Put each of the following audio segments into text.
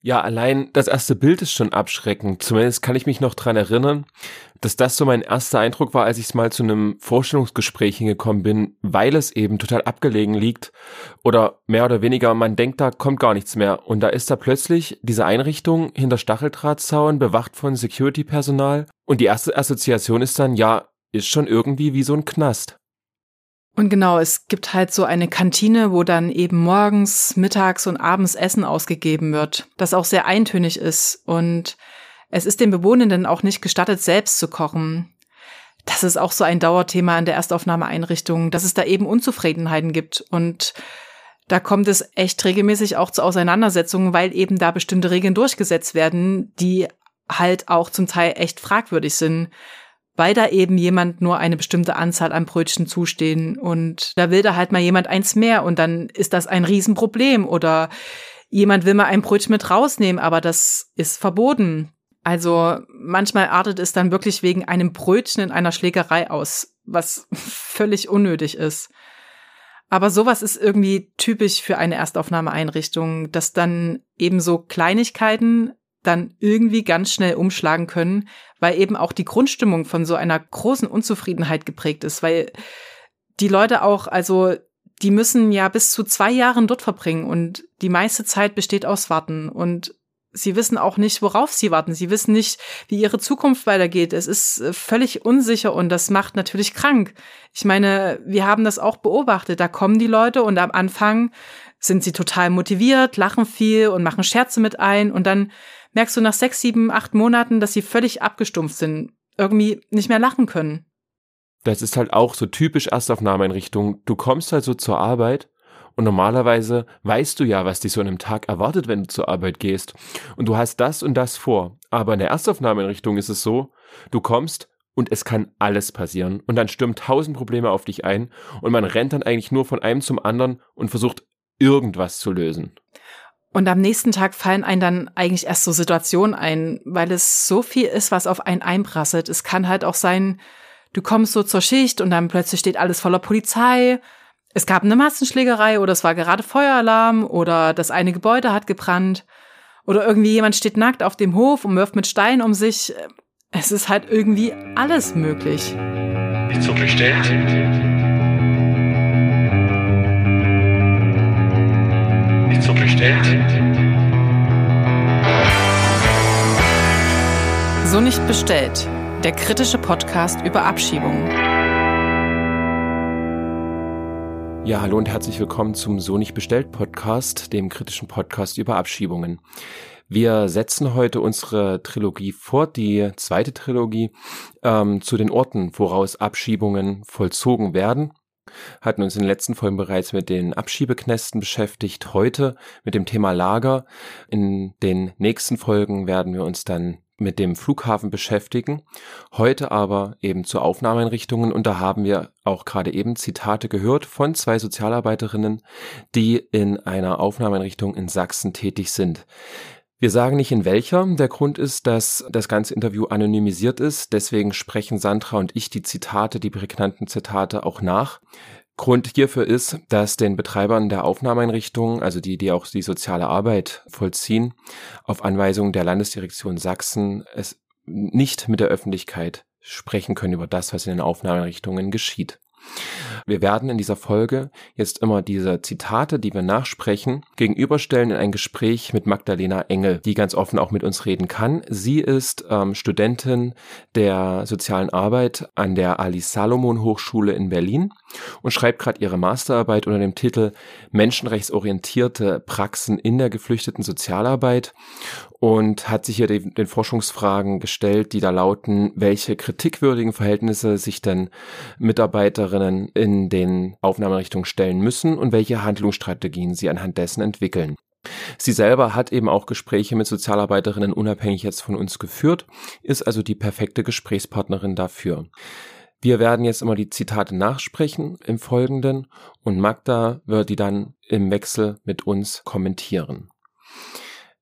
Ja, allein das erste Bild ist schon abschreckend. Zumindest kann ich mich noch dran erinnern, dass das so mein erster Eindruck war, als ich mal zu einem Vorstellungsgespräch hingekommen bin, weil es eben total abgelegen liegt oder mehr oder weniger man denkt, da kommt gar nichts mehr. Und da ist da plötzlich diese Einrichtung hinter Stacheldrahtzaun, bewacht von Security-Personal. Und die erste Assoziation ist dann, ja, ist schon irgendwie wie so ein Knast. Und genau, es gibt halt so eine Kantine, wo dann eben morgens, mittags und abends Essen ausgegeben wird, das auch sehr eintönig ist. Und es ist den Bewohnenden auch nicht gestattet, selbst zu kochen. Das ist auch so ein Dauerthema in der Erstaufnahmeeinrichtung, dass es da eben Unzufriedenheiten gibt. Und da kommt es echt regelmäßig auch zu Auseinandersetzungen, weil eben da bestimmte Regeln durchgesetzt werden, die halt auch zum Teil echt fragwürdig sind weil da eben jemand nur eine bestimmte Anzahl an Brötchen zustehen und da will da halt mal jemand eins mehr und dann ist das ein Riesenproblem oder jemand will mal ein Brötchen mit rausnehmen, aber das ist verboten. Also manchmal artet es dann wirklich wegen einem Brötchen in einer Schlägerei aus, was völlig unnötig ist. Aber sowas ist irgendwie typisch für eine Erstaufnahmeeinrichtung, dass dann eben so Kleinigkeiten dann irgendwie ganz schnell umschlagen können, weil eben auch die Grundstimmung von so einer großen Unzufriedenheit geprägt ist, weil die Leute auch, also die müssen ja bis zu zwei Jahren dort verbringen und die meiste Zeit besteht aus Warten und sie wissen auch nicht, worauf sie warten. Sie wissen nicht, wie ihre Zukunft weitergeht. Es ist äh, völlig unsicher und das macht natürlich krank. Ich meine, wir haben das auch beobachtet. Da kommen die Leute und am Anfang sind sie total motiviert, lachen viel und machen Scherze mit ein und dann merkst du nach sechs, sieben, acht Monaten, dass sie völlig abgestumpft sind, irgendwie nicht mehr lachen können. Das ist halt auch so typisch Erstaufnahmeeinrichtung. Du kommst halt so zur Arbeit und normalerweise weißt du ja, was dich so an einem Tag erwartet, wenn du zur Arbeit gehst. Und du hast das und das vor. Aber in der Erstaufnahmeeinrichtung ist es so, du kommst und es kann alles passieren. Und dann stürmen tausend Probleme auf dich ein und man rennt dann eigentlich nur von einem zum anderen und versucht irgendwas zu lösen. Und am nächsten Tag fallen einem dann eigentlich erst so Situationen ein, weil es so viel ist, was auf einen einprasselt. Es kann halt auch sein, du kommst so zur Schicht und dann plötzlich steht alles voller Polizei. Es gab eine Massenschlägerei oder es war gerade Feueralarm oder das eine Gebäude hat gebrannt oder irgendwie jemand steht nackt auf dem Hof und wirft mit Steinen um sich. Es ist halt irgendwie alles möglich. Nicht so bestellt. So bestellt. So nicht bestellt. Der kritische Podcast über Abschiebungen. Ja, hallo und herzlich willkommen zum So nicht bestellt Podcast, dem kritischen Podcast über Abschiebungen. Wir setzen heute unsere Trilogie fort, die zweite Trilogie, ähm, zu den Orten, woraus Abschiebungen vollzogen werden hatten uns in den letzten Folgen bereits mit den Abschiebeknästen beschäftigt, heute mit dem Thema Lager. In den nächsten Folgen werden wir uns dann mit dem Flughafen beschäftigen. Heute aber eben zu Aufnahmeeinrichtungen und da haben wir auch gerade eben Zitate gehört von zwei Sozialarbeiterinnen, die in einer Aufnahmeeinrichtung in Sachsen tätig sind. Wir sagen nicht in welcher. Der Grund ist, dass das ganze Interview anonymisiert ist. Deswegen sprechen Sandra und ich die Zitate, die prägnanten Zitate auch nach. Grund hierfür ist, dass den Betreibern der Aufnahmeeinrichtungen, also die, die auch die soziale Arbeit vollziehen, auf Anweisung der Landesdirektion Sachsen es nicht mit der Öffentlichkeit sprechen können über das, was in den Aufnahmeeinrichtungen geschieht. Wir werden in dieser Folge jetzt immer diese Zitate, die wir nachsprechen, gegenüberstellen in ein Gespräch mit Magdalena Engel, die ganz offen auch mit uns reden kann. Sie ist ähm, Studentin der sozialen Arbeit an der Ali Salomon Hochschule in Berlin und schreibt gerade ihre Masterarbeit unter dem Titel Menschenrechtsorientierte Praxen in der geflüchteten Sozialarbeit und hat sich hier den, den, Forschungsfragen gestellt, die da lauten, welche kritikwürdigen Verhältnisse sich denn Mitarbeiterinnen in den Aufnahmerichtungen stellen müssen und welche Handlungsstrategien sie anhand dessen entwickeln. Sie selber hat eben auch Gespräche mit Sozialarbeiterinnen unabhängig jetzt von uns geführt, ist also die perfekte Gesprächspartnerin dafür. Wir werden jetzt immer die Zitate nachsprechen im Folgenden und Magda wird die dann im Wechsel mit uns kommentieren.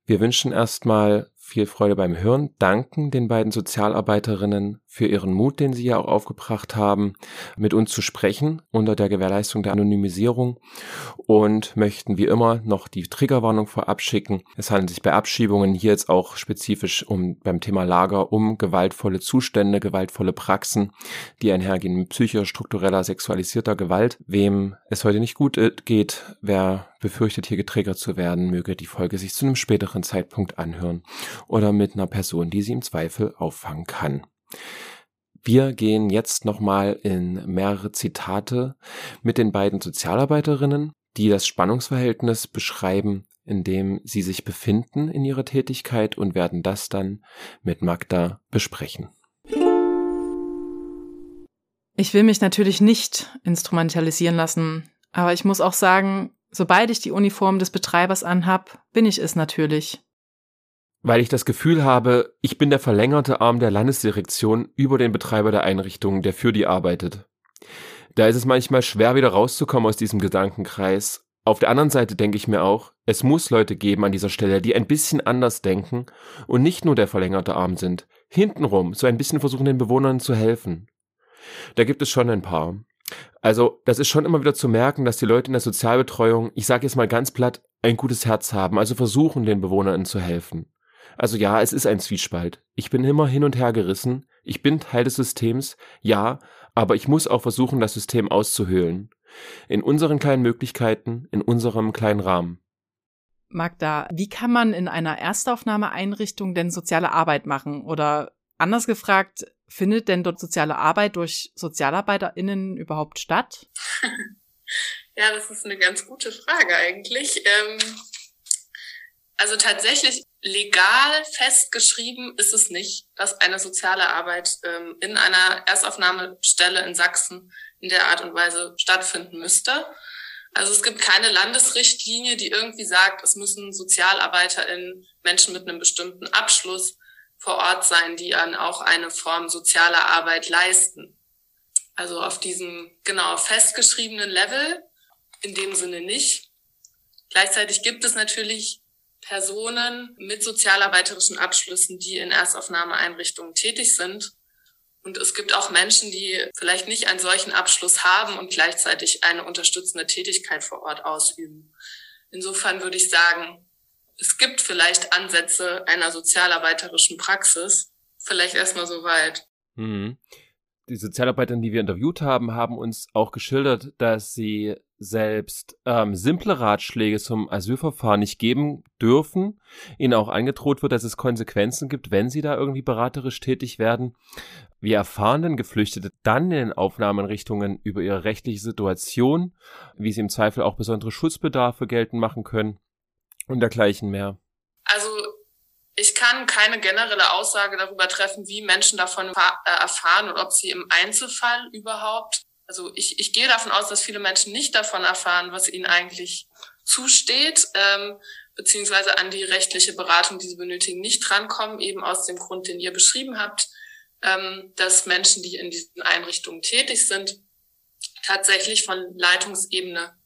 Wir wünschen erstmal viel Freude beim Hören, danken den beiden Sozialarbeiterinnen für Ihren Mut, den Sie ja auch aufgebracht haben, mit uns zu sprechen unter der Gewährleistung der Anonymisierung und möchten wie immer noch die Triggerwarnung vorab schicken. Es handelt sich bei Abschiebungen hier jetzt auch spezifisch um beim Thema Lager um gewaltvolle Zustände, gewaltvolle Praxen, die einhergehen mit psychischer, struktureller, sexualisierter Gewalt. Wem es heute nicht gut äh, geht, wer befürchtet, hier getriggert zu werden, möge die Folge sich zu einem späteren Zeitpunkt anhören oder mit einer Person, die sie im Zweifel auffangen kann. Wir gehen jetzt nochmal in mehrere Zitate mit den beiden Sozialarbeiterinnen, die das Spannungsverhältnis beschreiben, in dem sie sich befinden in ihrer Tätigkeit und werden das dann mit Magda besprechen. Ich will mich natürlich nicht instrumentalisieren lassen, aber ich muss auch sagen, sobald ich die Uniform des Betreibers anhab, bin ich es natürlich weil ich das Gefühl habe, ich bin der verlängerte Arm der Landesdirektion über den Betreiber der Einrichtung, der für die arbeitet. Da ist es manchmal schwer, wieder rauszukommen aus diesem Gedankenkreis. Auf der anderen Seite denke ich mir auch, es muss Leute geben an dieser Stelle, die ein bisschen anders denken und nicht nur der verlängerte Arm sind. Hintenrum so ein bisschen versuchen, den Bewohnern zu helfen. Da gibt es schon ein paar. Also, das ist schon immer wieder zu merken, dass die Leute in der Sozialbetreuung, ich sage jetzt mal ganz platt, ein gutes Herz haben, also versuchen, den Bewohnern zu helfen. Also ja, es ist ein Zwiespalt. Ich bin immer hin und her gerissen. Ich bin Teil des Systems, ja, aber ich muss auch versuchen, das System auszuhöhlen. In unseren kleinen Möglichkeiten, in unserem kleinen Rahmen. Magda, wie kann man in einer Erstaufnahmeeinrichtung denn soziale Arbeit machen? Oder anders gefragt, findet denn dort soziale Arbeit durch SozialarbeiterInnen überhaupt statt? ja, das ist eine ganz gute Frage eigentlich. Ähm, also tatsächlich legal festgeschrieben ist es nicht, dass eine soziale Arbeit ähm, in einer Erstaufnahmestelle in Sachsen in der Art und Weise stattfinden müsste. Also es gibt keine Landesrichtlinie, die irgendwie sagt, es müssen SozialarbeiterInnen, Menschen mit einem bestimmten Abschluss vor Ort sein, die dann auch eine Form sozialer Arbeit leisten. Also auf diesem genau festgeschriebenen Level in dem Sinne nicht. Gleichzeitig gibt es natürlich Personen mit sozialarbeiterischen Abschlüssen, die in Erstaufnahmeeinrichtungen tätig sind. Und es gibt auch Menschen, die vielleicht nicht einen solchen Abschluss haben und gleichzeitig eine unterstützende Tätigkeit vor Ort ausüben. Insofern würde ich sagen, es gibt vielleicht Ansätze einer sozialarbeiterischen Praxis. Vielleicht erstmal so weit. Mhm. Die Sozialarbeiterin, die wir interviewt haben, haben uns auch geschildert, dass sie selbst ähm, simple Ratschläge zum Asylverfahren nicht geben dürfen, ihnen auch angedroht wird, dass es Konsequenzen gibt, wenn sie da irgendwie beraterisch tätig werden. Wie erfahren denn Geflüchtete dann in den Aufnahmeinrichtungen über ihre rechtliche Situation, wie sie im Zweifel auch besondere Schutzbedarfe geltend machen können und dergleichen mehr? Ich kann keine generelle Aussage darüber treffen, wie Menschen davon äh, erfahren und ob sie im Einzelfall überhaupt also ich, ich gehe davon aus, dass viele Menschen nicht davon erfahren, was ihnen eigentlich zusteht, ähm, beziehungsweise an die rechtliche Beratung, die sie benötigen, nicht drankommen, eben aus dem Grund, den ihr beschrieben habt, ähm, dass Menschen, die in diesen Einrichtungen tätig sind, tatsächlich von Leitungsebene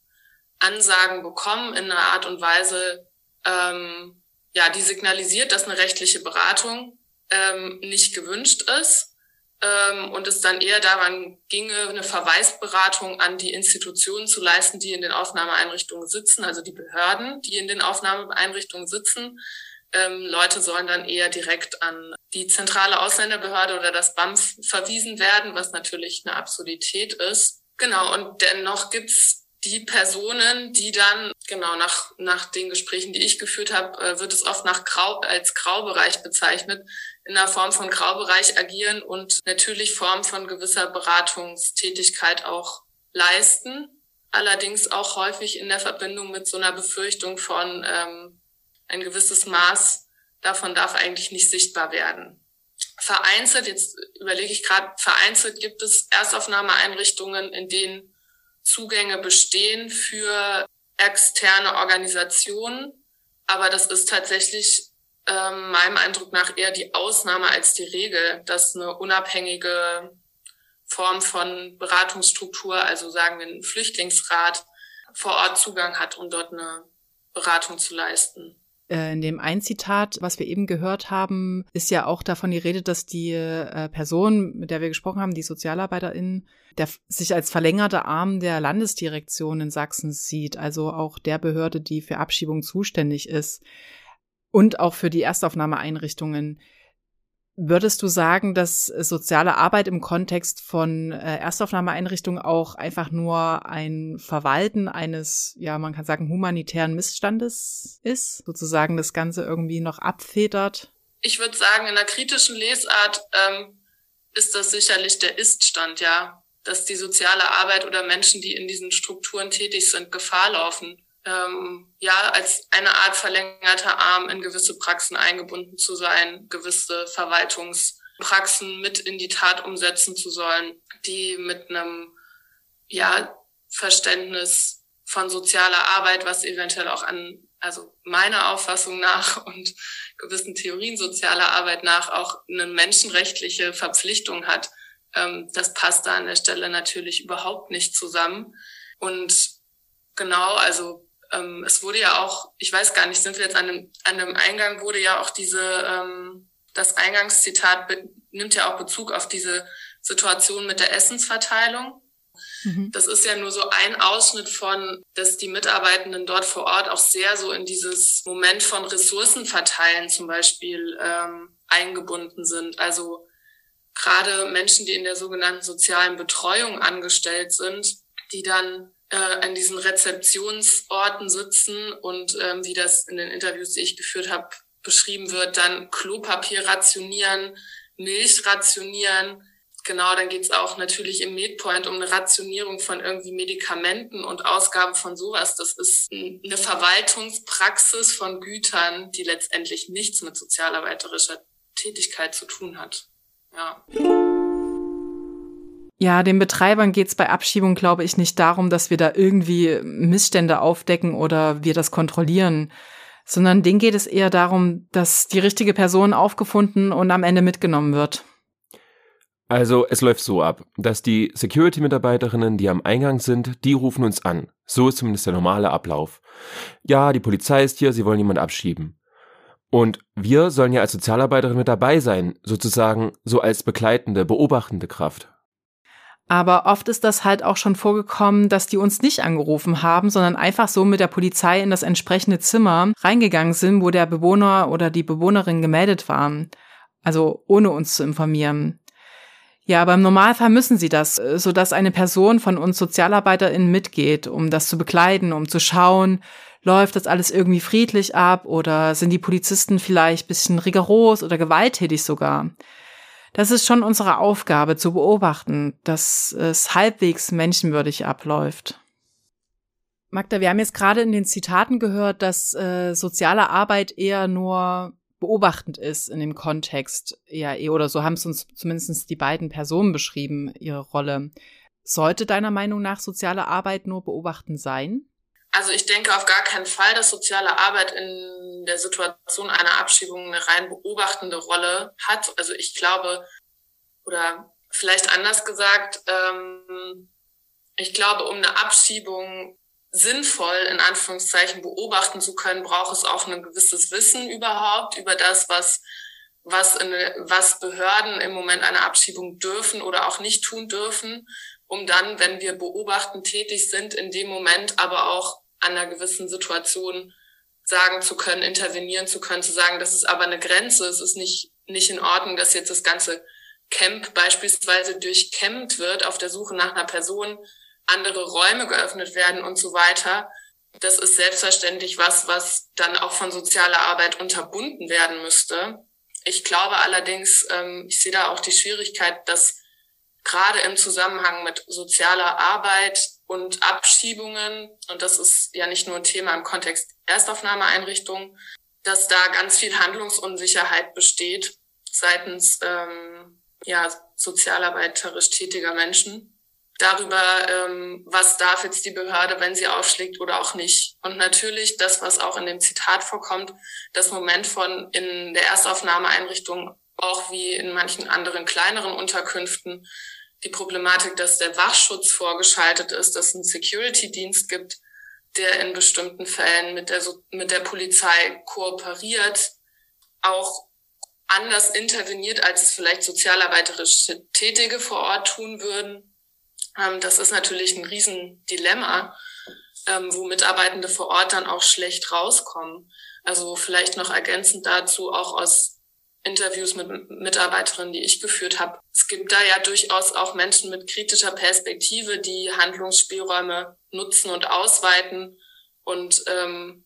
Ansagen bekommen in einer Art und Weise, ähm, ja, die signalisiert, dass eine rechtliche Beratung ähm, nicht gewünscht ist ähm, und es dann eher daran ginge, eine Verweisberatung an die Institutionen zu leisten, die in den Aufnahmeeinrichtungen sitzen, also die Behörden, die in den Aufnahmeeinrichtungen sitzen. Ähm, Leute sollen dann eher direkt an die zentrale Ausländerbehörde oder das BAMF verwiesen werden, was natürlich eine Absurdität ist. Genau, und dennoch gibt's die Personen, die dann, genau nach, nach den Gesprächen, die ich geführt habe, äh, wird es oft nach Grau, als Graubereich bezeichnet, in der Form von Graubereich agieren und natürlich Form von gewisser Beratungstätigkeit auch leisten. Allerdings auch häufig in der Verbindung mit so einer Befürchtung von ähm, ein gewisses Maß davon darf eigentlich nicht sichtbar werden. Vereinzelt, jetzt überlege ich gerade, vereinzelt gibt es Erstaufnahmeeinrichtungen, in denen Zugänge bestehen für externe Organisationen. Aber das ist tatsächlich ähm, meinem Eindruck nach eher die Ausnahme als die Regel, dass eine unabhängige Form von Beratungsstruktur, also sagen wir ein Flüchtlingsrat, vor Ort Zugang hat, um dort eine Beratung zu leisten. Äh, in dem ein Zitat, was wir eben gehört haben, ist ja auch davon die Rede, dass die äh, Person, mit der wir gesprochen haben, die Sozialarbeiterin, der sich als verlängerter Arm der Landesdirektion in Sachsen sieht, also auch der Behörde, die für Abschiebung zuständig ist und auch für die Erstaufnahmeeinrichtungen. Würdest du sagen, dass soziale Arbeit im Kontext von äh, Erstaufnahmeeinrichtungen auch einfach nur ein Verwalten eines, ja, man kann sagen, humanitären Missstandes ist? Sozusagen das Ganze irgendwie noch abfedert? Ich würde sagen, in der kritischen Lesart ähm, ist das sicherlich der Iststand, ja. Dass die soziale Arbeit oder Menschen, die in diesen Strukturen tätig sind, Gefahr laufen ähm, ja, als eine Art verlängerter Arm in gewisse Praxen eingebunden zu sein, gewisse Verwaltungspraxen mit in die Tat umsetzen zu sollen, die mit einem, ja, Verständnis von sozialer Arbeit, was eventuell auch an, also meiner Auffassung nach und gewissen Theorien sozialer Arbeit nach auch eine menschenrechtliche Verpflichtung hat. Ähm, das passt da an der Stelle natürlich überhaupt nicht zusammen. Und genau, also ähm, es wurde ja auch, ich weiß gar nicht, sind wir jetzt an dem, an dem Eingang, wurde ja auch diese, ähm, das Eingangszitat nimmt ja auch Bezug auf diese Situation mit der Essensverteilung. Mhm. Das ist ja nur so ein Ausschnitt von, dass die Mitarbeitenden dort vor Ort auch sehr so in dieses Moment von Ressourcenverteilen zum Beispiel ähm, eingebunden sind. Also gerade Menschen, die in der sogenannten sozialen Betreuung angestellt sind, die dann äh, an diesen Rezeptionsorten sitzen und ähm, wie das in den Interviews, die ich geführt habe, beschrieben wird, dann Klopapier rationieren, Milch rationieren. Genau, dann geht's auch natürlich im Medpoint um eine Rationierung von irgendwie Medikamenten und Ausgaben von sowas. Das ist eine Verwaltungspraxis von Gütern, die letztendlich nichts mit sozialarbeiterischer Tätigkeit zu tun hat. Ja. Ja, den Betreibern geht es bei Abschiebung, glaube ich, nicht darum, dass wir da irgendwie Missstände aufdecken oder wir das kontrollieren, sondern denen geht es eher darum, dass die richtige Person aufgefunden und am Ende mitgenommen wird. Also es läuft so ab, dass die Security-Mitarbeiterinnen, die am Eingang sind, die rufen uns an. So ist zumindest der normale Ablauf. Ja, die Polizei ist hier, sie wollen jemand abschieben. Und wir sollen ja als Sozialarbeiterin mit dabei sein, sozusagen so als begleitende, beobachtende Kraft. Aber oft ist das halt auch schon vorgekommen, dass die uns nicht angerufen haben, sondern einfach so mit der Polizei in das entsprechende Zimmer reingegangen sind, wo der Bewohner oder die Bewohnerin gemeldet waren. Also ohne uns zu informieren. Ja, aber im Normalfall müssen sie das, sodass eine Person von uns SozialarbeiterInnen mitgeht, um das zu begleiten, um zu schauen, läuft das alles irgendwie friedlich ab oder sind die Polizisten vielleicht bisschen rigoros oder gewalttätig sogar das ist schon unsere Aufgabe zu beobachten, dass es halbwegs menschenwürdig abläuft. Magda, wir haben jetzt gerade in den Zitaten gehört, dass äh, soziale Arbeit eher nur beobachtend ist in dem Kontext eher eh oder so haben es uns zumindest die beiden Personen beschrieben, ihre Rolle. Sollte deiner Meinung nach soziale Arbeit nur beobachtend sein? Also ich denke auf gar keinen Fall, dass soziale Arbeit in der Situation einer Abschiebung eine rein beobachtende Rolle hat. Also ich glaube, oder vielleicht anders gesagt, ähm, ich glaube, um eine Abschiebung sinnvoll in Anführungszeichen beobachten zu können, braucht es auch ein gewisses Wissen überhaupt über das, was was, in, was Behörden im Moment einer Abschiebung dürfen oder auch nicht tun dürfen, um dann, wenn wir beobachten tätig sind, in dem Moment aber auch an einer gewissen Situation sagen zu können, intervenieren zu können, zu sagen, das ist aber eine Grenze, es ist nicht, nicht in Ordnung, dass jetzt das ganze Camp beispielsweise durchkämmt wird auf der Suche nach einer Person, andere Räume geöffnet werden und so weiter. Das ist selbstverständlich was, was dann auch von sozialer Arbeit unterbunden werden müsste. Ich glaube allerdings, ähm, ich sehe da auch die Schwierigkeit, dass gerade im Zusammenhang mit sozialer Arbeit und Abschiebungen, und das ist ja nicht nur ein Thema im Kontext Erstaufnahmeeinrichtungen, dass da ganz viel Handlungsunsicherheit besteht seitens ähm, ja, sozialarbeiterisch tätiger Menschen darüber, ähm, was darf jetzt die Behörde, wenn sie aufschlägt oder auch nicht. Und natürlich das, was auch in dem Zitat vorkommt, das Moment von in der Erstaufnahmeeinrichtung, auch wie in manchen anderen kleineren Unterkünften, die Problematik, dass der Wachschutz vorgeschaltet ist, dass es einen Security-Dienst gibt, der in bestimmten Fällen mit der, mit der Polizei kooperiert, auch anders interveniert, als es vielleicht sozialarbeiterische Tätige vor Ort tun würden. Ähm, das ist natürlich ein Riesendilemma, ähm, wo Mitarbeitende vor Ort dann auch schlecht rauskommen. Also vielleicht noch ergänzend dazu auch aus Interviews mit Mitarbeiterinnen, die ich geführt habe. Es gibt da ja durchaus auch Menschen mit kritischer Perspektive, die Handlungsspielräume nutzen und ausweiten und ähm,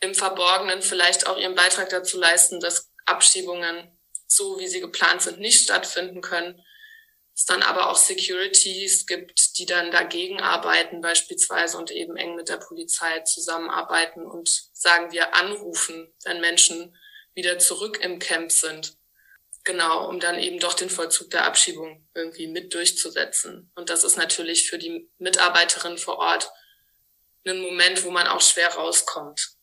im Verborgenen vielleicht auch ihren Beitrag dazu leisten, dass Abschiebungen so, wie sie geplant sind, nicht stattfinden können. Es dann aber auch Securities gibt, die dann dagegen arbeiten beispielsweise und eben eng mit der Polizei zusammenarbeiten und sagen wir anrufen, wenn Menschen wieder zurück im Camp sind. Genau, um dann eben doch den Vollzug der Abschiebung irgendwie mit durchzusetzen. Und das ist natürlich für die Mitarbeiterin vor Ort ein Moment, wo man auch schwer rauskommt.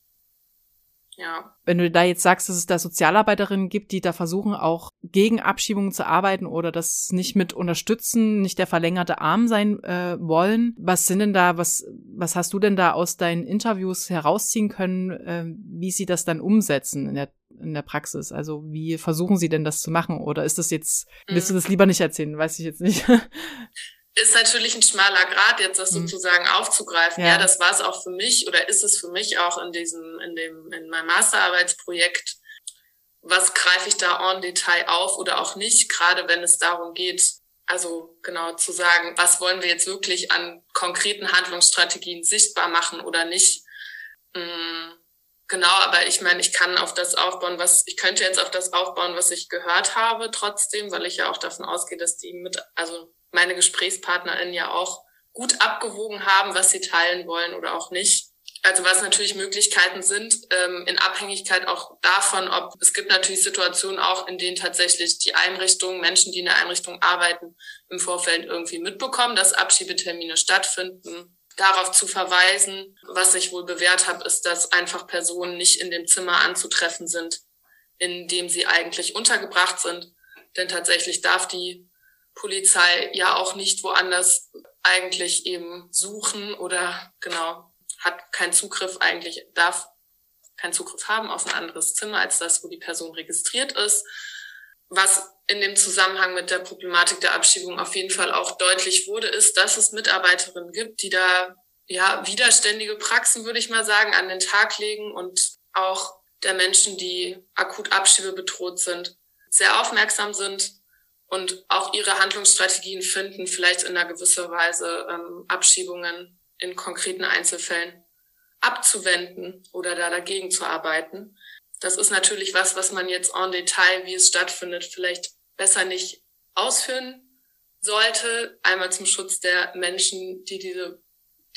Ja. Wenn du da jetzt sagst, dass es da Sozialarbeiterinnen gibt, die da versuchen, auch gegen Abschiebungen zu arbeiten oder das nicht mit unterstützen, nicht der verlängerte Arm sein äh, wollen, was sind denn da, was, was hast du denn da aus deinen Interviews herausziehen können, äh, wie sie das dann umsetzen in der, in der Praxis? Also wie versuchen sie denn das zu machen? Oder ist das jetzt, willst du mhm. das lieber nicht erzählen? Weiß ich jetzt nicht. ist natürlich ein schmaler Grad, jetzt das mhm. sozusagen aufzugreifen. Ja. ja, das war es auch für mich oder ist es für mich auch in diesem, in dem, in meinem Masterarbeitsprojekt. Was greife ich da en Detail auf oder auch nicht, gerade wenn es darum geht, also genau zu sagen, was wollen wir jetzt wirklich an konkreten Handlungsstrategien sichtbar machen oder nicht. Mhm. Genau, aber ich meine, ich kann auf das aufbauen, was ich könnte jetzt auf das aufbauen, was ich gehört habe, trotzdem, weil ich ja auch davon ausgehe, dass die mit, also meine GesprächspartnerInnen ja auch gut abgewogen haben, was sie teilen wollen oder auch nicht. Also was natürlich Möglichkeiten sind, ähm, in Abhängigkeit auch davon, ob es gibt natürlich Situationen auch, in denen tatsächlich die Einrichtungen, Menschen, die in der Einrichtung arbeiten, im Vorfeld irgendwie mitbekommen, dass Abschiebetermine stattfinden. Darauf zu verweisen, was ich wohl bewährt habe, ist, dass einfach Personen nicht in dem Zimmer anzutreffen sind, in dem sie eigentlich untergebracht sind. Denn tatsächlich darf die Polizei ja auch nicht woanders eigentlich eben suchen oder genau, hat keinen Zugriff eigentlich, darf keinen Zugriff haben auf ein anderes Zimmer als das, wo die Person registriert ist. Was in dem Zusammenhang mit der Problematik der Abschiebung auf jeden Fall auch deutlich wurde, ist, dass es Mitarbeiterinnen gibt, die da ja widerständige Praxen, würde ich mal sagen, an den Tag legen und auch der Menschen, die akut abschiebebedroht sind, sehr aufmerksam sind und auch ihre Handlungsstrategien finden, vielleicht in einer gewisser Weise ähm, Abschiebungen in konkreten Einzelfällen abzuwenden oder da dagegen zu arbeiten. Das ist natürlich was, was man jetzt en Detail, wie es stattfindet, vielleicht besser nicht ausführen sollte. Einmal zum Schutz der Menschen, die diese,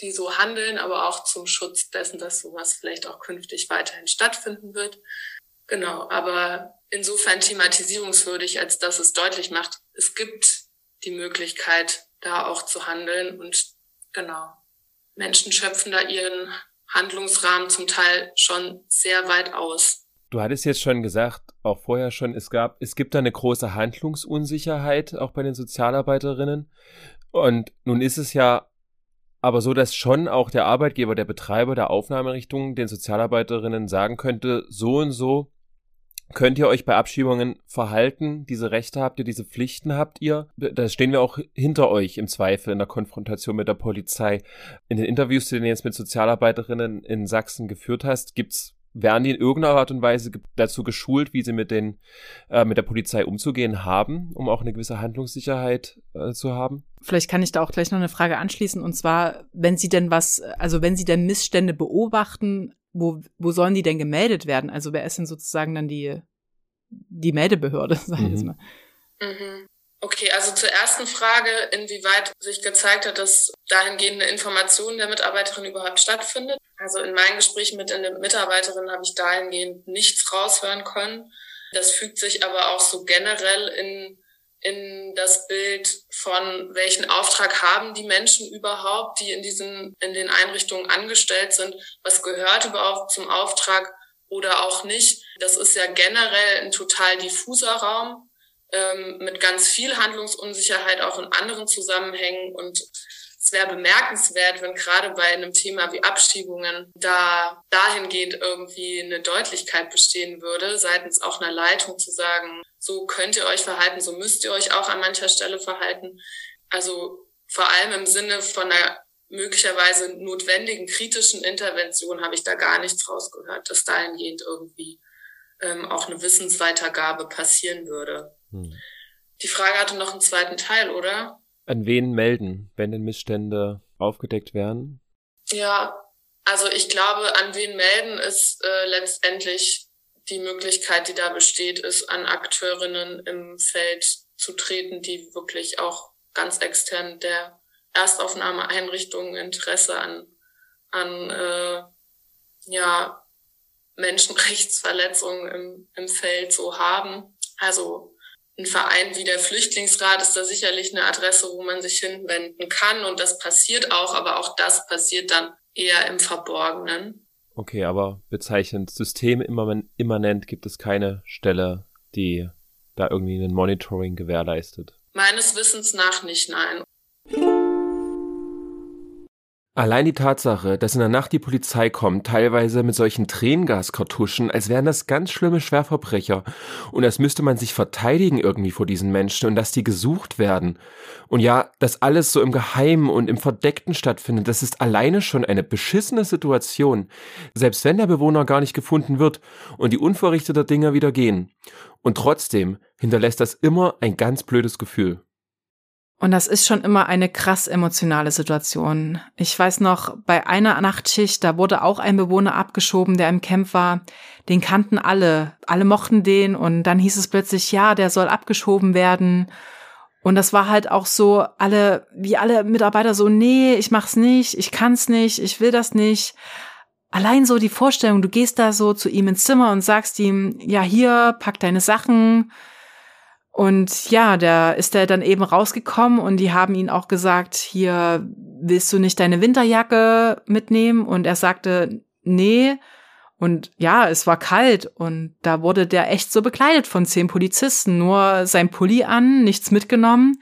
die so handeln, aber auch zum Schutz dessen, dass sowas vielleicht auch künftig weiterhin stattfinden wird. Genau, aber insofern thematisierungswürdig, als dass es deutlich macht, es gibt die Möglichkeit, da auch zu handeln und genau, Menschen schöpfen da ihren Handlungsrahmen zum Teil schon sehr weit aus. Du hattest jetzt schon gesagt, auch vorher schon, es gab, es gibt da eine große Handlungsunsicherheit auch bei den Sozialarbeiterinnen. Und nun ist es ja aber so, dass schon auch der Arbeitgeber, der Betreiber der Aufnahmerichtung den Sozialarbeiterinnen sagen könnte, so und so könnt ihr euch bei Abschiebungen verhalten, diese Rechte habt ihr, diese Pflichten habt ihr. Da stehen wir auch hinter euch im Zweifel in der Konfrontation mit der Polizei. In den Interviews, die du jetzt mit Sozialarbeiterinnen in Sachsen geführt hast, gibt's werden die in irgendeiner Art und Weise dazu geschult, wie sie mit den äh, mit der Polizei umzugehen haben, um auch eine gewisse Handlungssicherheit äh, zu haben? Vielleicht kann ich da auch gleich noch eine Frage anschließen und zwar, wenn Sie denn was, also wenn Sie denn Missstände beobachten, wo, wo sollen die denn gemeldet werden? Also wer ist denn sozusagen dann die, die Meldebehörde, sag ich mhm. jetzt mal. Mhm. Okay, also zur ersten Frage, inwieweit sich gezeigt hat, dass dahingehende Informationen der Mitarbeiterin überhaupt stattfindet. Also in meinen Gesprächen mit den Mitarbeiterinnen habe ich dahingehend nichts raushören können. Das fügt sich aber auch so generell in in das Bild von welchen Auftrag haben die Menschen überhaupt, die in diesen, in den Einrichtungen angestellt sind, was gehört überhaupt zum Auftrag oder auch nicht. Das ist ja generell ein total diffuser Raum ähm, mit ganz viel Handlungsunsicherheit auch in anderen Zusammenhängen und es wäre bemerkenswert, wenn gerade bei einem Thema wie Abschiebungen da dahingehend irgendwie eine Deutlichkeit bestehen würde, seitens auch einer Leitung zu sagen, so könnt ihr euch verhalten, so müsst ihr euch auch an mancher Stelle verhalten. Also vor allem im Sinne von einer möglicherweise notwendigen kritischen Intervention habe ich da gar nichts rausgehört, dass dahingehend irgendwie ähm, auch eine Wissensweitergabe passieren würde. Hm. Die Frage hatte noch einen zweiten Teil, oder? An wen melden, wenn denn Missstände aufgedeckt werden? Ja, also ich glaube, an wen melden ist äh, letztendlich die Möglichkeit, die da besteht, ist an Akteurinnen im Feld zu treten, die wirklich auch ganz extern der Erstaufnahmeeinrichtungen Interesse an, an äh, ja, Menschenrechtsverletzungen im, im Feld so haben. Also ein Verein wie der Flüchtlingsrat ist da sicherlich eine Adresse, wo man sich hinwenden kann. Und das passiert auch, aber auch das passiert dann eher im Verborgenen. Okay, aber bezeichnend systemimmanent gibt es keine Stelle, die da irgendwie ein Monitoring gewährleistet. Meines Wissens nach nicht, nein. Allein die Tatsache, dass in der Nacht die Polizei kommt, teilweise mit solchen Tränengaskartuschen, als wären das ganz schlimme Schwerverbrecher und als müsste man sich verteidigen irgendwie vor diesen Menschen und dass die gesucht werden. Und ja, dass alles so im Geheimen und im Verdeckten stattfindet, das ist alleine schon eine beschissene Situation, selbst wenn der Bewohner gar nicht gefunden wird und die unverrichteter Dinge wieder gehen. Und trotzdem hinterlässt das immer ein ganz blödes Gefühl. Und das ist schon immer eine krass emotionale Situation. Ich weiß noch, bei einer Nachtschicht, da wurde auch ein Bewohner abgeschoben, der im Camp war. Den kannten alle. Alle mochten den. Und dann hieß es plötzlich, ja, der soll abgeschoben werden. Und das war halt auch so, alle, wie alle Mitarbeiter so, nee, ich mach's nicht, ich kann's nicht, ich will das nicht. Allein so die Vorstellung, du gehst da so zu ihm ins Zimmer und sagst ihm, ja, hier, pack deine Sachen, und ja, da ist er dann eben rausgekommen und die haben ihn auch gesagt, hier willst du nicht deine Winterjacke mitnehmen? Und er sagte, nee. Und ja, es war kalt und da wurde der echt so bekleidet von zehn Polizisten, nur sein Pulli an, nichts mitgenommen.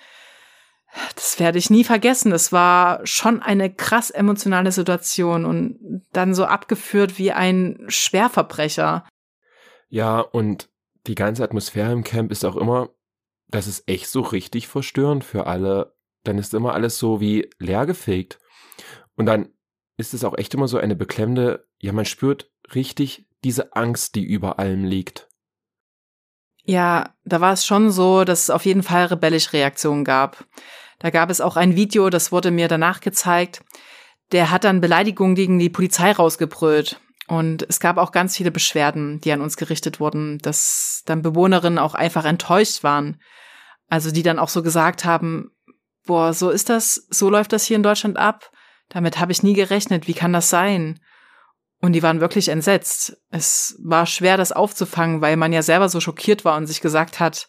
Das werde ich nie vergessen. Das war schon eine krass emotionale Situation und dann so abgeführt wie ein Schwerverbrecher. Ja, und die ganze Atmosphäre im Camp ist auch immer das ist echt so richtig verstörend für alle. Dann ist immer alles so wie leergefegt. Und dann ist es auch echt immer so eine beklemmende, ja, man spürt richtig diese Angst, die über allem liegt. Ja, da war es schon so, dass es auf jeden Fall rebellische Reaktionen gab. Da gab es auch ein Video, das wurde mir danach gezeigt. Der hat dann Beleidigungen gegen die Polizei rausgebrüllt. Und es gab auch ganz viele Beschwerden, die an uns gerichtet wurden, dass dann Bewohnerinnen auch einfach enttäuscht waren. Also die dann auch so gesagt haben, boah, so ist das, so läuft das hier in Deutschland ab. Damit habe ich nie gerechnet. Wie kann das sein? Und die waren wirklich entsetzt. Es war schwer, das aufzufangen, weil man ja selber so schockiert war und sich gesagt hat,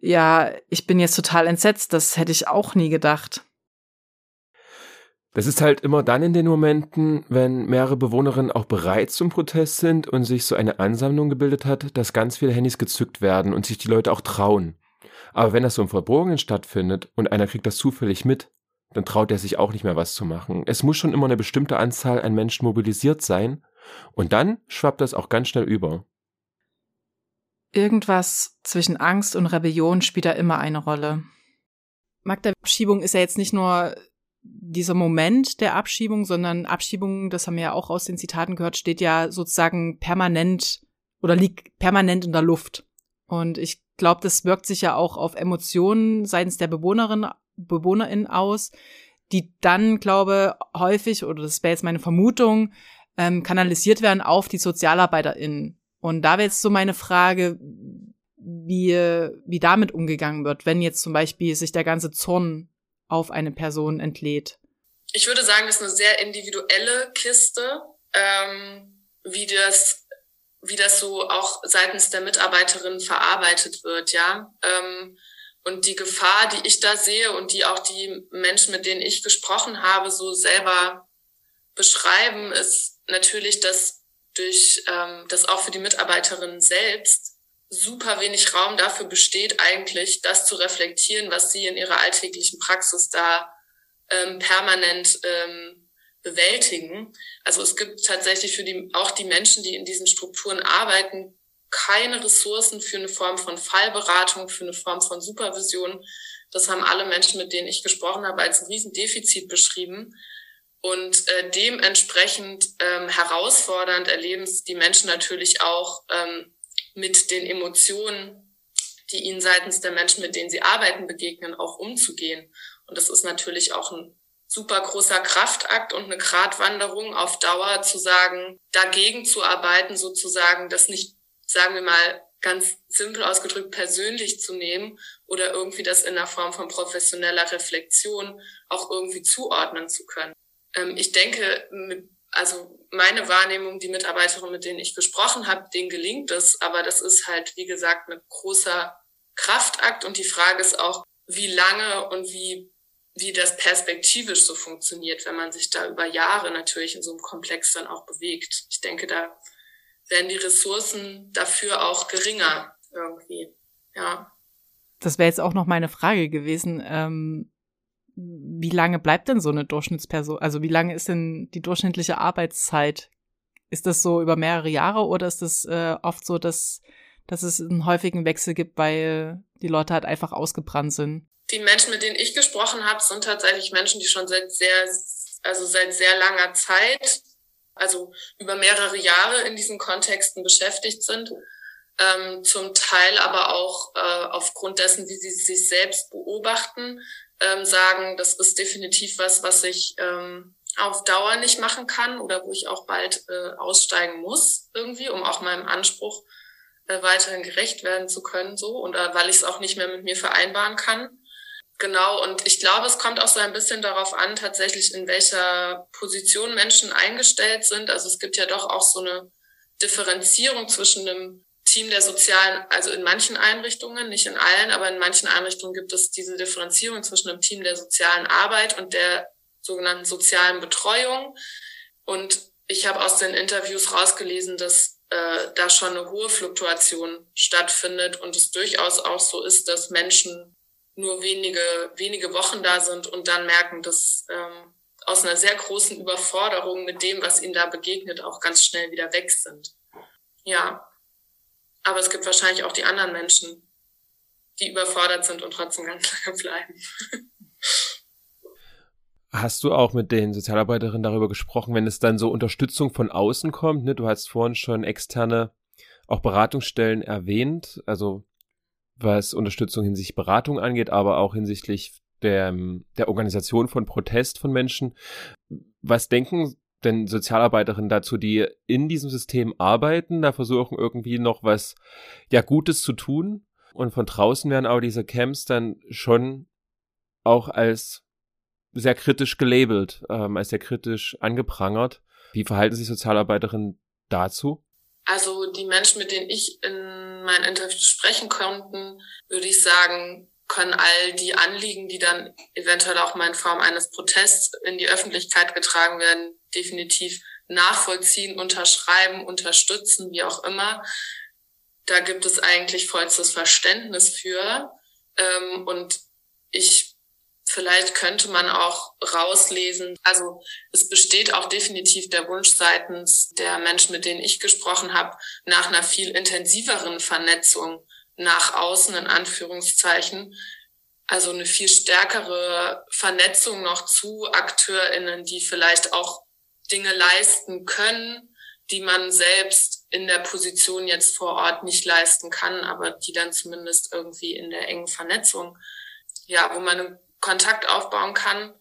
ja, ich bin jetzt total entsetzt. Das hätte ich auch nie gedacht. Das ist halt immer dann in den Momenten, wenn mehrere Bewohnerinnen auch bereit zum Protest sind und sich so eine Ansammlung gebildet hat, dass ganz viele Handys gezückt werden und sich die Leute auch trauen. Aber wenn das so im Verborgenen stattfindet und einer kriegt das zufällig mit, dann traut er sich auch nicht mehr was zu machen. Es muss schon immer eine bestimmte Anzahl an Menschen mobilisiert sein und dann schwappt das auch ganz schnell über. Irgendwas zwischen Angst und Rebellion spielt da immer eine Rolle. Magda Abschiebung ist ja jetzt nicht nur dieser Moment der Abschiebung, sondern Abschiebung, das haben wir ja auch aus den Zitaten gehört, steht ja sozusagen permanent oder liegt permanent in der Luft. Und ich glaube, das wirkt sich ja auch auf Emotionen seitens der Bewohnerin, BewohnerInnen aus, die dann, glaube häufig, oder das wäre jetzt meine Vermutung, ähm, kanalisiert werden auf die SozialarbeiterInnen. Und da wäre jetzt so meine Frage, wie, wie damit umgegangen wird, wenn jetzt zum Beispiel sich der ganze Zorn auf eine Person entlädt? Ich würde sagen, das ist eine sehr individuelle Kiste, ähm, wie das, wie das so auch seitens der Mitarbeiterin verarbeitet wird, ja. Ähm, und die Gefahr, die ich da sehe und die auch die Menschen, mit denen ich gesprochen habe, so selber beschreiben, ist natürlich, dass durch ähm, das auch für die Mitarbeiterin selbst super wenig Raum dafür besteht, eigentlich das zu reflektieren, was sie in ihrer alltäglichen Praxis da ähm, permanent ähm, bewältigen. Also es gibt tatsächlich für die, auch die Menschen, die in diesen Strukturen arbeiten, keine Ressourcen für eine Form von Fallberatung, für eine Form von Supervision. Das haben alle Menschen, mit denen ich gesprochen habe, als ein Riesendefizit beschrieben. Und äh, dementsprechend ähm, herausfordernd erleben es die Menschen natürlich auch ähm, mit den Emotionen, die ihnen seitens der Menschen, mit denen sie arbeiten, begegnen, auch umzugehen. Und das ist natürlich auch ein super großer Kraftakt und eine Gratwanderung auf Dauer zu sagen, dagegen zu arbeiten, sozusagen, das nicht, sagen wir mal, ganz simpel ausgedrückt persönlich zu nehmen oder irgendwie das in der Form von professioneller Reflexion auch irgendwie zuordnen zu können. Ähm, ich denke, mit, also meine Wahrnehmung, die Mitarbeiterinnen, mit denen ich gesprochen habe, denen gelingt es, aber das ist halt, wie gesagt, ein großer Kraftakt und die Frage ist auch, wie lange und wie wie das perspektivisch so funktioniert, wenn man sich da über Jahre natürlich in so einem Komplex dann auch bewegt. Ich denke, da werden die Ressourcen dafür auch geringer irgendwie. Ja. Das wäre jetzt auch noch meine Frage gewesen. Ähm, wie lange bleibt denn so eine Durchschnittsperson? Also wie lange ist denn die durchschnittliche Arbeitszeit? Ist das so über mehrere Jahre oder ist das äh, oft so, dass, dass es einen häufigen Wechsel gibt, weil die Leute halt einfach ausgebrannt sind? Die Menschen, mit denen ich gesprochen habe, sind tatsächlich Menschen, die schon seit sehr, also seit sehr langer Zeit, also über mehrere Jahre in diesen Kontexten beschäftigt sind. Ähm, zum Teil aber auch äh, aufgrund dessen, wie sie sich selbst beobachten, ähm, sagen, das ist definitiv was, was ich ähm, auf Dauer nicht machen kann oder wo ich auch bald äh, aussteigen muss irgendwie, um auch meinem Anspruch äh, weiterhin gerecht werden zu können, so und äh, weil ich es auch nicht mehr mit mir vereinbaren kann. Genau, und ich glaube, es kommt auch so ein bisschen darauf an, tatsächlich in welcher Position Menschen eingestellt sind. Also es gibt ja doch auch so eine Differenzierung zwischen einem Team der sozialen, also in manchen Einrichtungen, nicht in allen, aber in manchen Einrichtungen gibt es diese Differenzierung zwischen dem Team der sozialen Arbeit und der sogenannten sozialen Betreuung. Und ich habe aus den Interviews rausgelesen, dass äh, da schon eine hohe Fluktuation stattfindet und es durchaus auch so ist, dass Menschen nur wenige, wenige Wochen da sind und dann merken, dass ähm, aus einer sehr großen Überforderung mit dem, was ihnen da begegnet, auch ganz schnell wieder weg sind. Ja, aber es gibt wahrscheinlich auch die anderen Menschen, die überfordert sind und trotzdem ganz lange bleiben. Hast du auch mit den Sozialarbeiterinnen darüber gesprochen, wenn es dann so Unterstützung von außen kommt? Ne? Du hast vorhin schon externe, auch Beratungsstellen erwähnt, also was Unterstützung hinsichtlich Beratung angeht, aber auch hinsichtlich der, der Organisation von Protest von Menschen. Was denken denn Sozialarbeiterinnen dazu, die in diesem System arbeiten, da versuchen irgendwie noch was ja Gutes zu tun und von draußen werden aber diese Camps dann schon auch als sehr kritisch gelabelt, ähm, als sehr kritisch angeprangert. Wie verhalten sich Sozialarbeiterinnen dazu? Also die Menschen, mit denen ich in meinen Interviews sprechen konnten, würde ich sagen, können all die Anliegen, die dann eventuell auch mal in Form eines Protests in die Öffentlichkeit getragen werden, definitiv nachvollziehen, unterschreiben, unterstützen, wie auch immer. Da gibt es eigentlich vollstes Verständnis für. Ähm, und ich, vielleicht könnte man auch rauslesen, also es besteht auch definitiv der Wunsch seitens der Menschen, mit denen ich gesprochen habe, nach einer viel intensiveren Vernetzung nach außen in Anführungszeichen. Also eine viel stärkere Vernetzung noch zu AkteurInnen, die vielleicht auch Dinge leisten können, die man selbst in der Position jetzt vor Ort nicht leisten kann, aber die dann zumindest irgendwie in der engen Vernetzung, ja, wo man einen Kontakt aufbauen kann.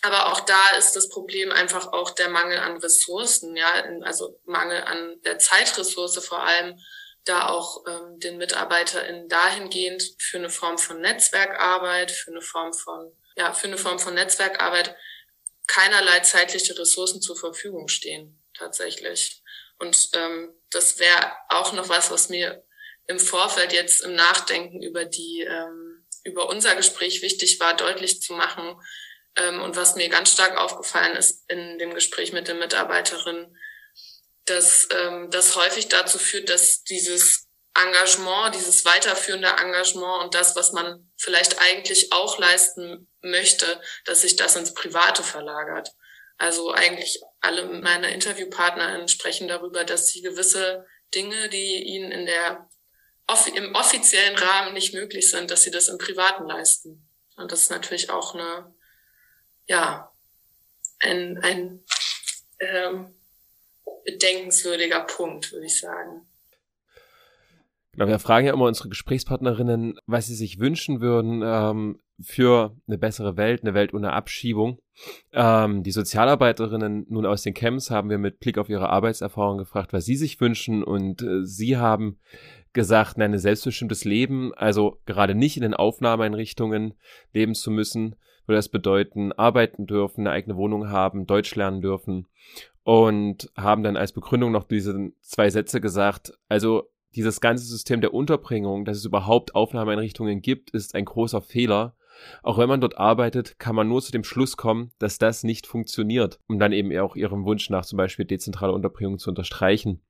Aber auch da ist das Problem einfach auch der Mangel an Ressourcen, ja, also Mangel an der Zeitressource vor allem, da auch ähm, den MitarbeiterInnen dahingehend für eine Form von Netzwerkarbeit, für eine Form von, ja, für eine Form von Netzwerkarbeit keinerlei zeitliche Ressourcen zur Verfügung stehen, tatsächlich. Und ähm, das wäre auch noch was, was mir im Vorfeld jetzt im Nachdenken über die, ähm, über unser Gespräch wichtig war, deutlich zu machen. Ähm, und was mir ganz stark aufgefallen ist in dem Gespräch mit den Mitarbeiterinnen, dass ähm, das häufig dazu führt, dass dieses Engagement, dieses weiterführende Engagement und das, was man vielleicht eigentlich auch leisten möchte, dass sich das ins Private verlagert. Also eigentlich alle meine InterviewpartnerInnen sprechen darüber, dass sie gewisse Dinge, die ihnen in der im offiziellen Rahmen nicht möglich sind, dass sie das im Privaten leisten. Und das ist natürlich auch eine, ja, ein, ein ähm, bedenkenswürdiger Punkt, würde ich sagen. Genau, wir fragen ja immer unsere Gesprächspartnerinnen, was sie sich wünschen würden ähm, für eine bessere Welt, eine Welt ohne Abschiebung. Ähm, die Sozialarbeiterinnen nun aus den Camps haben wir mit Blick auf ihre Arbeitserfahrung gefragt, was sie sich wünschen und äh, sie haben gesagt, nein, ein selbstbestimmtes Leben, also gerade nicht in den Aufnahmeeinrichtungen leben zu müssen, würde das bedeuten, arbeiten dürfen, eine eigene Wohnung haben, Deutsch lernen dürfen und haben dann als Begründung noch diese zwei Sätze gesagt, also dieses ganze System der Unterbringung, dass es überhaupt Aufnahmeeinrichtungen gibt, ist ein großer Fehler. Auch wenn man dort arbeitet, kann man nur zu dem Schluss kommen, dass das nicht funktioniert, um dann eben auch ihrem Wunsch nach zum Beispiel dezentraler Unterbringung zu unterstreichen.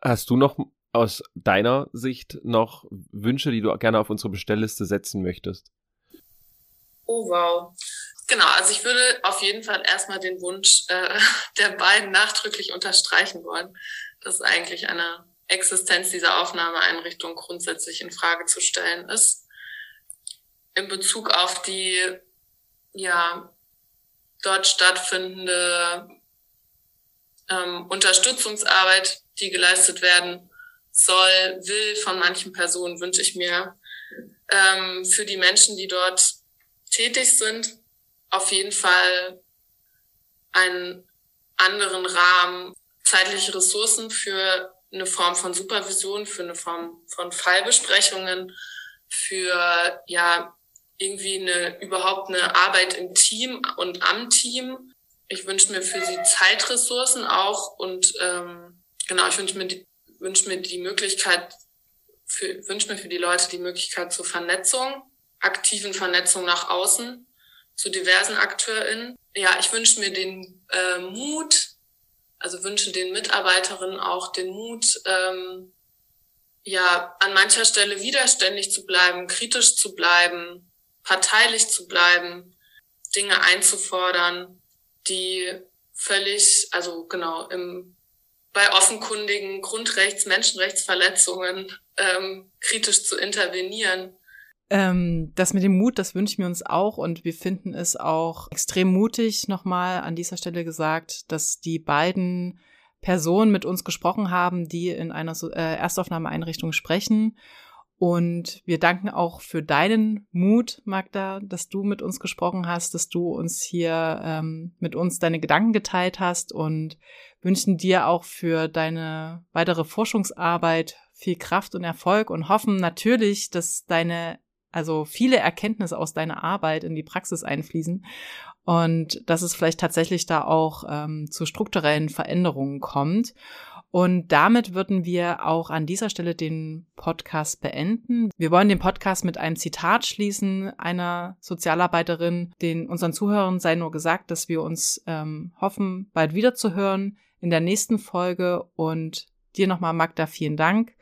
Hast du noch aus deiner Sicht noch Wünsche, die du gerne auf unsere Bestellliste setzen möchtest? Oh wow. Genau, also ich würde auf jeden Fall erstmal den Wunsch äh, der beiden nachdrücklich unterstreichen wollen. Das ist eigentlich eine Existenz dieser Aufnahmeeinrichtung grundsätzlich in Frage zu stellen ist. In Bezug auf die, ja, dort stattfindende ähm, Unterstützungsarbeit, die geleistet werden soll, will von manchen Personen, wünsche ich mir ähm, für die Menschen, die dort tätig sind, auf jeden Fall einen anderen Rahmen, zeitliche Ressourcen für eine Form von Supervision, für eine Form von Fallbesprechungen, für ja irgendwie eine überhaupt eine Arbeit im Team und am Team. Ich wünsche mir für sie Zeitressourcen auch und ähm, genau, ich wünsche mir die, wünsche mir die Möglichkeit, wünsche mir für die Leute die Möglichkeit zur Vernetzung, aktiven Vernetzung nach außen zu diversen AkteurInnen. Ja, ich wünsche mir den äh, Mut, also wünsche den Mitarbeiterinnen auch den Mut, ähm, ja, an mancher Stelle widerständig zu bleiben, kritisch zu bleiben, parteilich zu bleiben, Dinge einzufordern, die völlig, also genau, im, bei offenkundigen Grundrechts-, Menschenrechtsverletzungen ähm, kritisch zu intervenieren. Ähm, das mit dem Mut, das wünschen wir uns auch und wir finden es auch extrem mutig, nochmal an dieser Stelle gesagt, dass die beiden Personen mit uns gesprochen haben, die in einer äh, Erstaufnahmeeinrichtung sprechen. Und wir danken auch für deinen Mut, Magda, dass du mit uns gesprochen hast, dass du uns hier ähm, mit uns deine Gedanken geteilt hast und wünschen dir auch für deine weitere Forschungsarbeit viel Kraft und Erfolg und hoffen natürlich, dass deine also viele Erkenntnisse aus deiner Arbeit in die Praxis einfließen und dass es vielleicht tatsächlich da auch ähm, zu strukturellen Veränderungen kommt. Und damit würden wir auch an dieser Stelle den Podcast beenden. Wir wollen den Podcast mit einem Zitat schließen einer Sozialarbeiterin. Den unseren Zuhörern sei nur gesagt, dass wir uns ähm, hoffen, bald wiederzuhören in der nächsten Folge. Und dir nochmal, Magda, vielen Dank.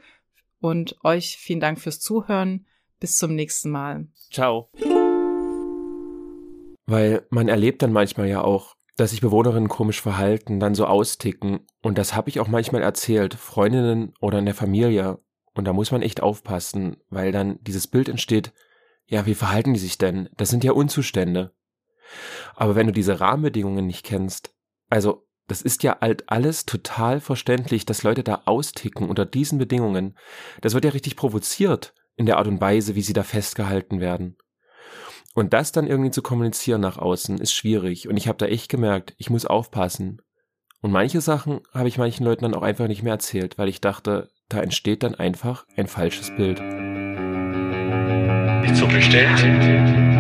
Und euch vielen Dank fürs Zuhören. Bis zum nächsten Mal. Ciao. Weil man erlebt dann manchmal ja auch, dass sich Bewohnerinnen komisch verhalten, dann so austicken. Und das habe ich auch manchmal erzählt, Freundinnen oder in der Familie. Und da muss man echt aufpassen, weil dann dieses Bild entsteht, ja, wie verhalten die sich denn? Das sind ja Unzustände. Aber wenn du diese Rahmenbedingungen nicht kennst, also das ist ja halt alles total verständlich, dass Leute da austicken unter diesen Bedingungen. Das wird ja richtig provoziert in der Art und Weise, wie sie da festgehalten werden. Und das dann irgendwie zu kommunizieren nach außen ist schwierig. Und ich habe da echt gemerkt, ich muss aufpassen. Und manche Sachen habe ich manchen Leuten dann auch einfach nicht mehr erzählt, weil ich dachte, da entsteht dann einfach ein falsches Bild. Nicht so bestellt.